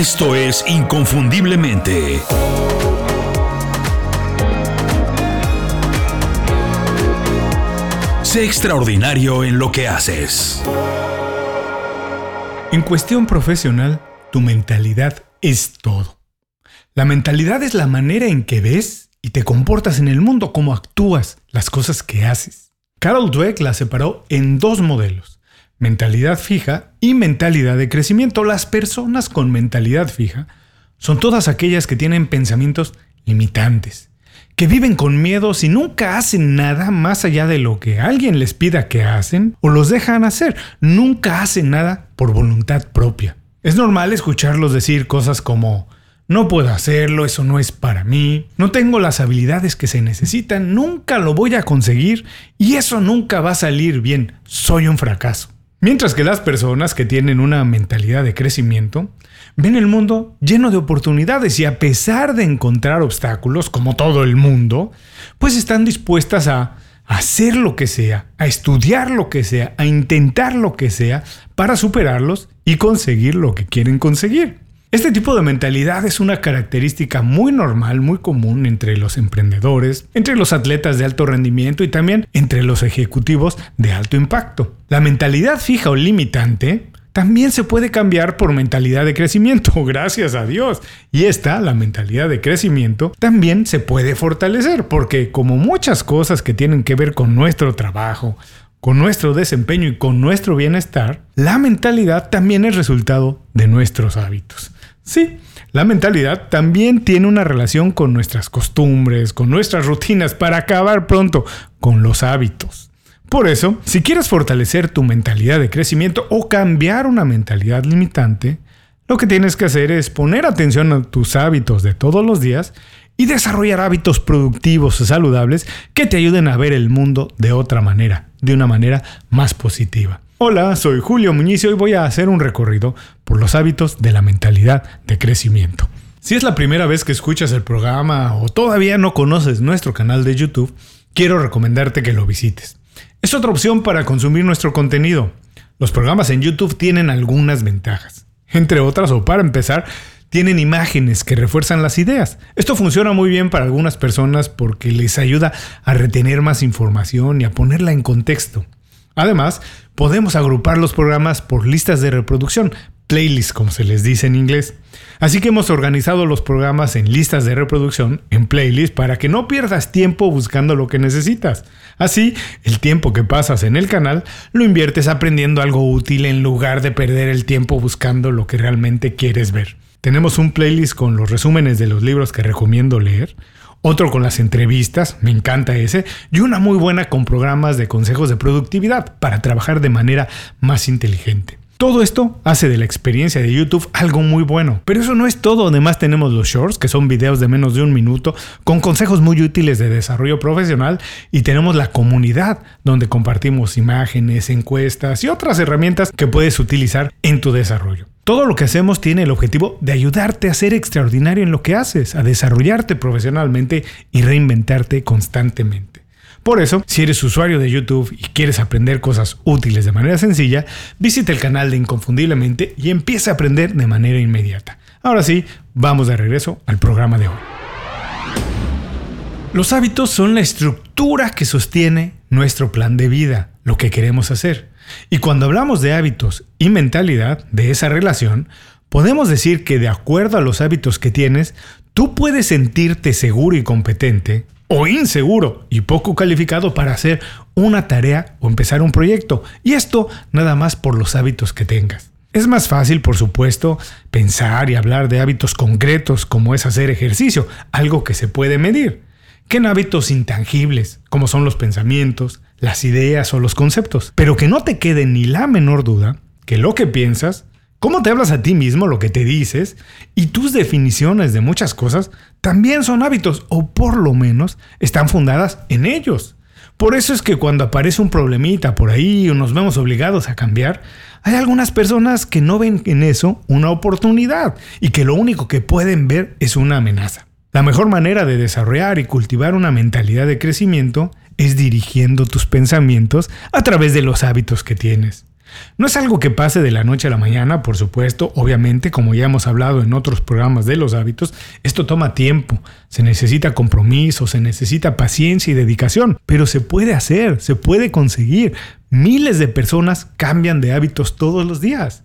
Esto es Inconfundiblemente. Sé extraordinario en lo que haces. En cuestión profesional, tu mentalidad es todo. La mentalidad es la manera en que ves y te comportas en el mundo, cómo actúas, las cosas que haces. Carol Dweck la separó en dos modelos, mentalidad fija y mentalidad de crecimiento. Las personas con mentalidad fija son todas aquellas que tienen pensamientos limitantes, que viven con miedos y nunca hacen nada más allá de lo que alguien les pida que hacen o los dejan hacer. Nunca hacen nada por voluntad propia. Es normal escucharlos decir cosas como no puedo hacerlo, eso no es para mí, no tengo las habilidades que se necesitan, nunca lo voy a conseguir y eso nunca va a salir bien, soy un fracaso. Mientras que las personas que tienen una mentalidad de crecimiento ven el mundo lleno de oportunidades y a pesar de encontrar obstáculos, como todo el mundo, pues están dispuestas a hacer lo que sea, a estudiar lo que sea, a intentar lo que sea para superarlos y conseguir lo que quieren conseguir. Este tipo de mentalidad es una característica muy normal, muy común entre los emprendedores, entre los atletas de alto rendimiento y también entre los ejecutivos de alto impacto. La mentalidad fija o limitante también se puede cambiar por mentalidad de crecimiento, gracias a Dios. Y esta, la mentalidad de crecimiento, también se puede fortalecer, porque como muchas cosas que tienen que ver con nuestro trabajo, con nuestro desempeño y con nuestro bienestar, la mentalidad también es resultado de nuestros hábitos. Sí, la mentalidad también tiene una relación con nuestras costumbres, con nuestras rutinas, para acabar pronto con los hábitos. Por eso, si quieres fortalecer tu mentalidad de crecimiento o cambiar una mentalidad limitante, lo que tienes que hacer es poner atención a tus hábitos de todos los días y desarrollar hábitos productivos y saludables que te ayuden a ver el mundo de otra manera, de una manera más positiva. Hola, soy Julio Muñiz y hoy voy a hacer un recorrido por los hábitos de la mentalidad de crecimiento. Si es la primera vez que escuchas el programa o todavía no conoces nuestro canal de YouTube, quiero recomendarte que lo visites. Es otra opción para consumir nuestro contenido. Los programas en YouTube tienen algunas ventajas. Entre otras, o para empezar, tienen imágenes que refuerzan las ideas. Esto funciona muy bien para algunas personas porque les ayuda a retener más información y a ponerla en contexto. Además, podemos agrupar los programas por listas de reproducción, playlists como se les dice en inglés. Así que hemos organizado los programas en listas de reproducción, en playlists, para que no pierdas tiempo buscando lo que necesitas. Así, el tiempo que pasas en el canal lo inviertes aprendiendo algo útil en lugar de perder el tiempo buscando lo que realmente quieres ver. Tenemos un playlist con los resúmenes de los libros que recomiendo leer, otro con las entrevistas, me encanta ese, y una muy buena con programas de consejos de productividad para trabajar de manera más inteligente. Todo esto hace de la experiencia de YouTube algo muy bueno. Pero eso no es todo. Además tenemos los shorts, que son videos de menos de un minuto, con consejos muy útiles de desarrollo profesional. Y tenemos la comunidad, donde compartimos imágenes, encuestas y otras herramientas que puedes utilizar en tu desarrollo. Todo lo que hacemos tiene el objetivo de ayudarte a ser extraordinario en lo que haces, a desarrollarte profesionalmente y reinventarte constantemente. Por eso, si eres usuario de YouTube y quieres aprender cosas útiles de manera sencilla, visita el canal de Inconfundiblemente y empieza a aprender de manera inmediata. Ahora sí, vamos de regreso al programa de hoy. Los hábitos son la estructura que sostiene nuestro plan de vida, lo que queremos hacer. Y cuando hablamos de hábitos y mentalidad, de esa relación, podemos decir que de acuerdo a los hábitos que tienes, tú puedes sentirte seguro y competente o inseguro y poco calificado para hacer una tarea o empezar un proyecto. Y esto nada más por los hábitos que tengas. Es más fácil, por supuesto, pensar y hablar de hábitos concretos como es hacer ejercicio, algo que se puede medir, que en hábitos intangibles, como son los pensamientos, las ideas o los conceptos. Pero que no te quede ni la menor duda que lo que piensas, cómo te hablas a ti mismo, lo que te dices, y tus definiciones de muchas cosas también son hábitos, o por lo menos están fundadas en ellos. Por eso es que cuando aparece un problemita por ahí o nos vemos obligados a cambiar, hay algunas personas que no ven en eso una oportunidad y que lo único que pueden ver es una amenaza. La mejor manera de desarrollar y cultivar una mentalidad de crecimiento es dirigiendo tus pensamientos a través de los hábitos que tienes. No es algo que pase de la noche a la mañana, por supuesto, obviamente, como ya hemos hablado en otros programas de los hábitos, esto toma tiempo, se necesita compromiso, se necesita paciencia y dedicación, pero se puede hacer, se puede conseguir. Miles de personas cambian de hábitos todos los días.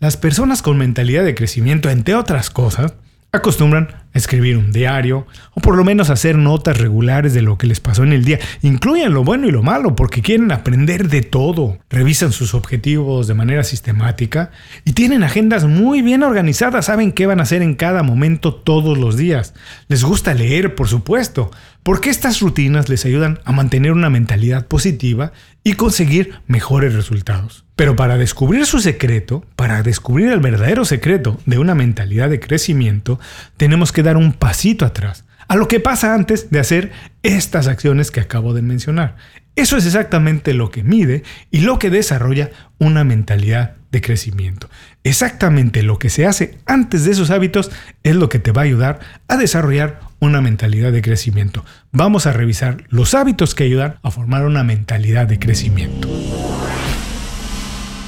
Las personas con mentalidad de crecimiento, entre otras cosas, acostumbran escribir un diario o por lo menos hacer notas regulares de lo que les pasó en el día. Incluyen lo bueno y lo malo porque quieren aprender de todo. Revisan sus objetivos de manera sistemática y tienen agendas muy bien organizadas. Saben qué van a hacer en cada momento todos los días. Les gusta leer, por supuesto, porque estas rutinas les ayudan a mantener una mentalidad positiva y conseguir mejores resultados. Pero para descubrir su secreto, para descubrir el verdadero secreto de una mentalidad de crecimiento, tenemos que dar un pasito atrás a lo que pasa antes de hacer estas acciones que acabo de mencionar. Eso es exactamente lo que mide y lo que desarrolla una mentalidad de crecimiento. Exactamente lo que se hace antes de esos hábitos es lo que te va a ayudar a desarrollar una mentalidad de crecimiento. Vamos a revisar los hábitos que ayudan a formar una mentalidad de crecimiento.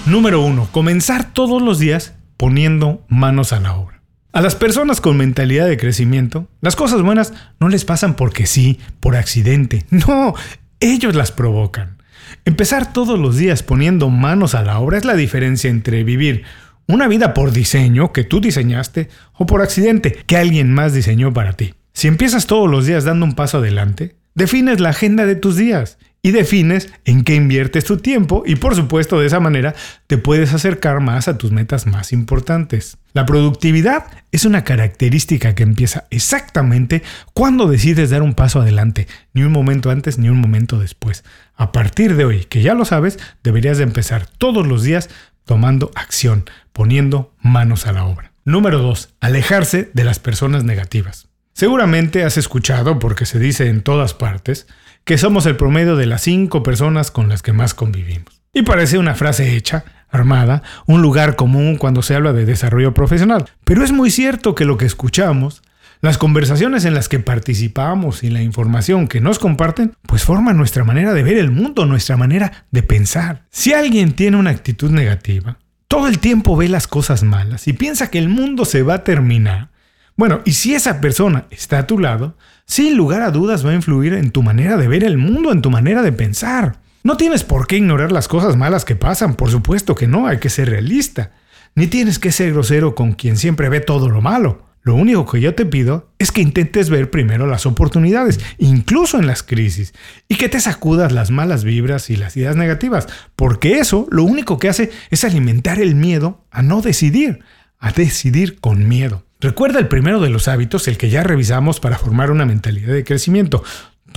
Número 1. Comenzar todos los días poniendo manos a la obra. A las personas con mentalidad de crecimiento, las cosas buenas no les pasan porque sí, por accidente. No, ellos las provocan. Empezar todos los días poniendo manos a la obra es la diferencia entre vivir una vida por diseño que tú diseñaste o por accidente que alguien más diseñó para ti. Si empiezas todos los días dando un paso adelante, defines la agenda de tus días y defines en qué inviertes tu tiempo y por supuesto de esa manera te puedes acercar más a tus metas más importantes. La productividad es una característica que empieza exactamente cuando decides dar un paso adelante, ni un momento antes ni un momento después. A partir de hoy, que ya lo sabes, deberías de empezar todos los días tomando acción, poniendo manos a la obra. Número 2. Alejarse de las personas negativas. Seguramente has escuchado, porque se dice en todas partes, que somos el promedio de las cinco personas con las que más convivimos. Y parece una frase hecha, armada, un lugar común cuando se habla de desarrollo profesional. Pero es muy cierto que lo que escuchamos, las conversaciones en las que participamos y la información que nos comparten, pues forman nuestra manera de ver el mundo, nuestra manera de pensar. Si alguien tiene una actitud negativa, todo el tiempo ve las cosas malas y piensa que el mundo se va a terminar, bueno, y si esa persona está a tu lado, sin lugar a dudas va a influir en tu manera de ver el mundo, en tu manera de pensar. No tienes por qué ignorar las cosas malas que pasan, por supuesto que no, hay que ser realista. Ni tienes que ser grosero con quien siempre ve todo lo malo. Lo único que yo te pido es que intentes ver primero las oportunidades, incluso en las crisis, y que te sacudas las malas vibras y las ideas negativas, porque eso lo único que hace es alimentar el miedo a no decidir, a decidir con miedo. Recuerda el primero de los hábitos, el que ya revisamos para formar una mentalidad de crecimiento,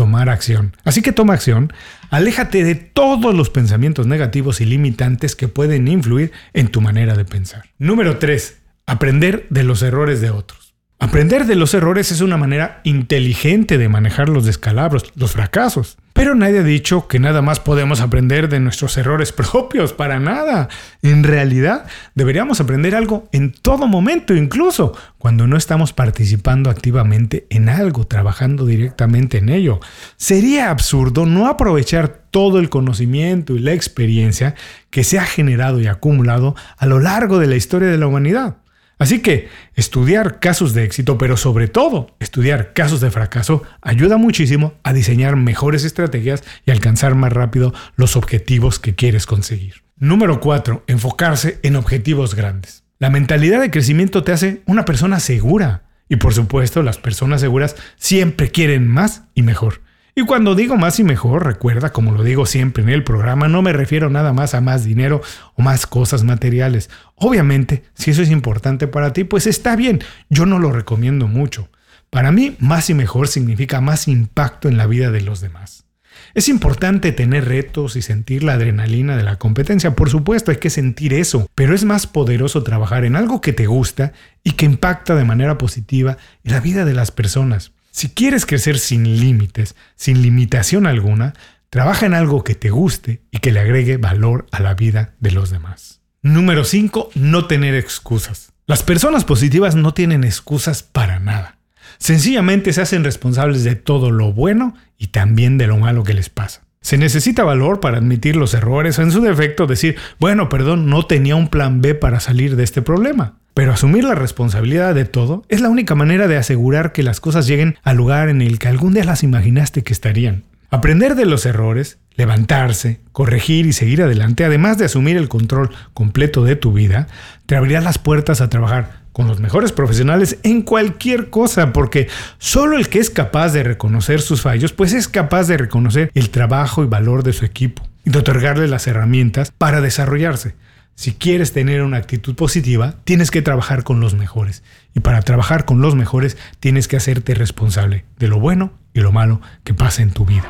tomar acción. Así que toma acción, aléjate de todos los pensamientos negativos y limitantes que pueden influir en tu manera de pensar. Número 3. Aprender de los errores de otros. Aprender de los errores es una manera inteligente de manejar los descalabros, los fracasos. Pero nadie ha dicho que nada más podemos aprender de nuestros errores propios, para nada. En realidad, deberíamos aprender algo en todo momento, incluso cuando no estamos participando activamente en algo, trabajando directamente en ello. Sería absurdo no aprovechar todo el conocimiento y la experiencia que se ha generado y acumulado a lo largo de la historia de la humanidad. Así que estudiar casos de éxito, pero sobre todo estudiar casos de fracaso, ayuda muchísimo a diseñar mejores estrategias y alcanzar más rápido los objetivos que quieres conseguir. Número 4. Enfocarse en objetivos grandes. La mentalidad de crecimiento te hace una persona segura. Y por supuesto, las personas seguras siempre quieren más y mejor. Y cuando digo más y mejor, recuerda, como lo digo siempre en el programa, no me refiero nada más a más dinero o más cosas materiales. Obviamente, si eso es importante para ti, pues está bien, yo no lo recomiendo mucho. Para mí, más y mejor significa más impacto en la vida de los demás. Es importante tener retos y sentir la adrenalina de la competencia, por supuesto hay que sentir eso, pero es más poderoso trabajar en algo que te gusta y que impacta de manera positiva en la vida de las personas. Si quieres crecer sin límites, sin limitación alguna, trabaja en algo que te guste y que le agregue valor a la vida de los demás. Número 5. No tener excusas. Las personas positivas no tienen excusas para nada. Sencillamente se hacen responsables de todo lo bueno y también de lo malo que les pasa. Se necesita valor para admitir los errores o en su defecto decir, bueno, perdón, no tenía un plan B para salir de este problema. Pero asumir la responsabilidad de todo es la única manera de asegurar que las cosas lleguen al lugar en el que algún día las imaginaste que estarían. Aprender de los errores, levantarse, corregir y seguir adelante, además de asumir el control completo de tu vida, te abrirá las puertas a trabajar con los mejores profesionales en cualquier cosa, porque solo el que es capaz de reconocer sus fallos, pues es capaz de reconocer el trabajo y valor de su equipo y de otorgarle las herramientas para desarrollarse. Si quieres tener una actitud positiva, tienes que trabajar con los mejores. Y para trabajar con los mejores, tienes que hacerte responsable de lo bueno y lo malo que pasa en tu vida.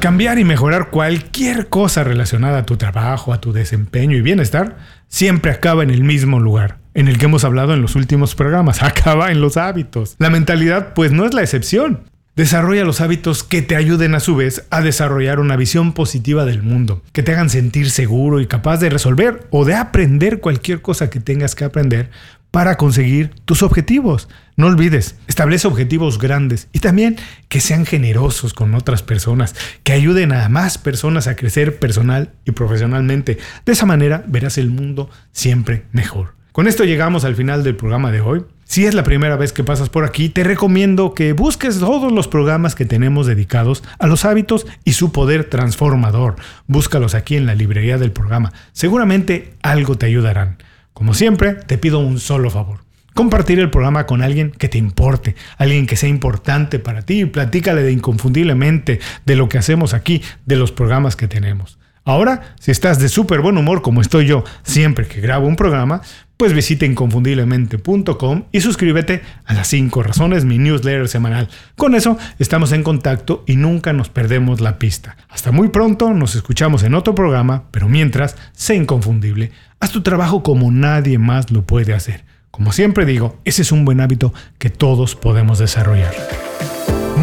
Cambiar y mejorar cualquier cosa relacionada a tu trabajo, a tu desempeño y bienestar, siempre acaba en el mismo lugar, en el que hemos hablado en los últimos programas, acaba en los hábitos. La mentalidad pues no es la excepción. Desarrolla los hábitos que te ayuden a su vez a desarrollar una visión positiva del mundo, que te hagan sentir seguro y capaz de resolver o de aprender cualquier cosa que tengas que aprender para conseguir tus objetivos. No olvides, establece objetivos grandes y también que sean generosos con otras personas, que ayuden a más personas a crecer personal y profesionalmente. De esa manera verás el mundo siempre mejor. Con esto llegamos al final del programa de hoy. Si es la primera vez que pasas por aquí, te recomiendo que busques todos los programas que tenemos dedicados a los hábitos y su poder transformador. Búscalos aquí en la librería del programa. Seguramente algo te ayudarán. Como siempre, te pido un solo favor. Compartir el programa con alguien que te importe, alguien que sea importante para ti. Platícale de inconfundiblemente de lo que hacemos aquí, de los programas que tenemos. Ahora, si estás de súper buen humor como estoy yo siempre que grabo un programa, pues visita inconfundiblemente.com y suscríbete a las 5 razones, mi newsletter semanal. Con eso estamos en contacto y nunca nos perdemos la pista. Hasta muy pronto, nos escuchamos en otro programa, pero mientras, sé inconfundible. Haz tu trabajo como nadie más lo puede hacer. Como siempre digo, ese es un buen hábito que todos podemos desarrollar.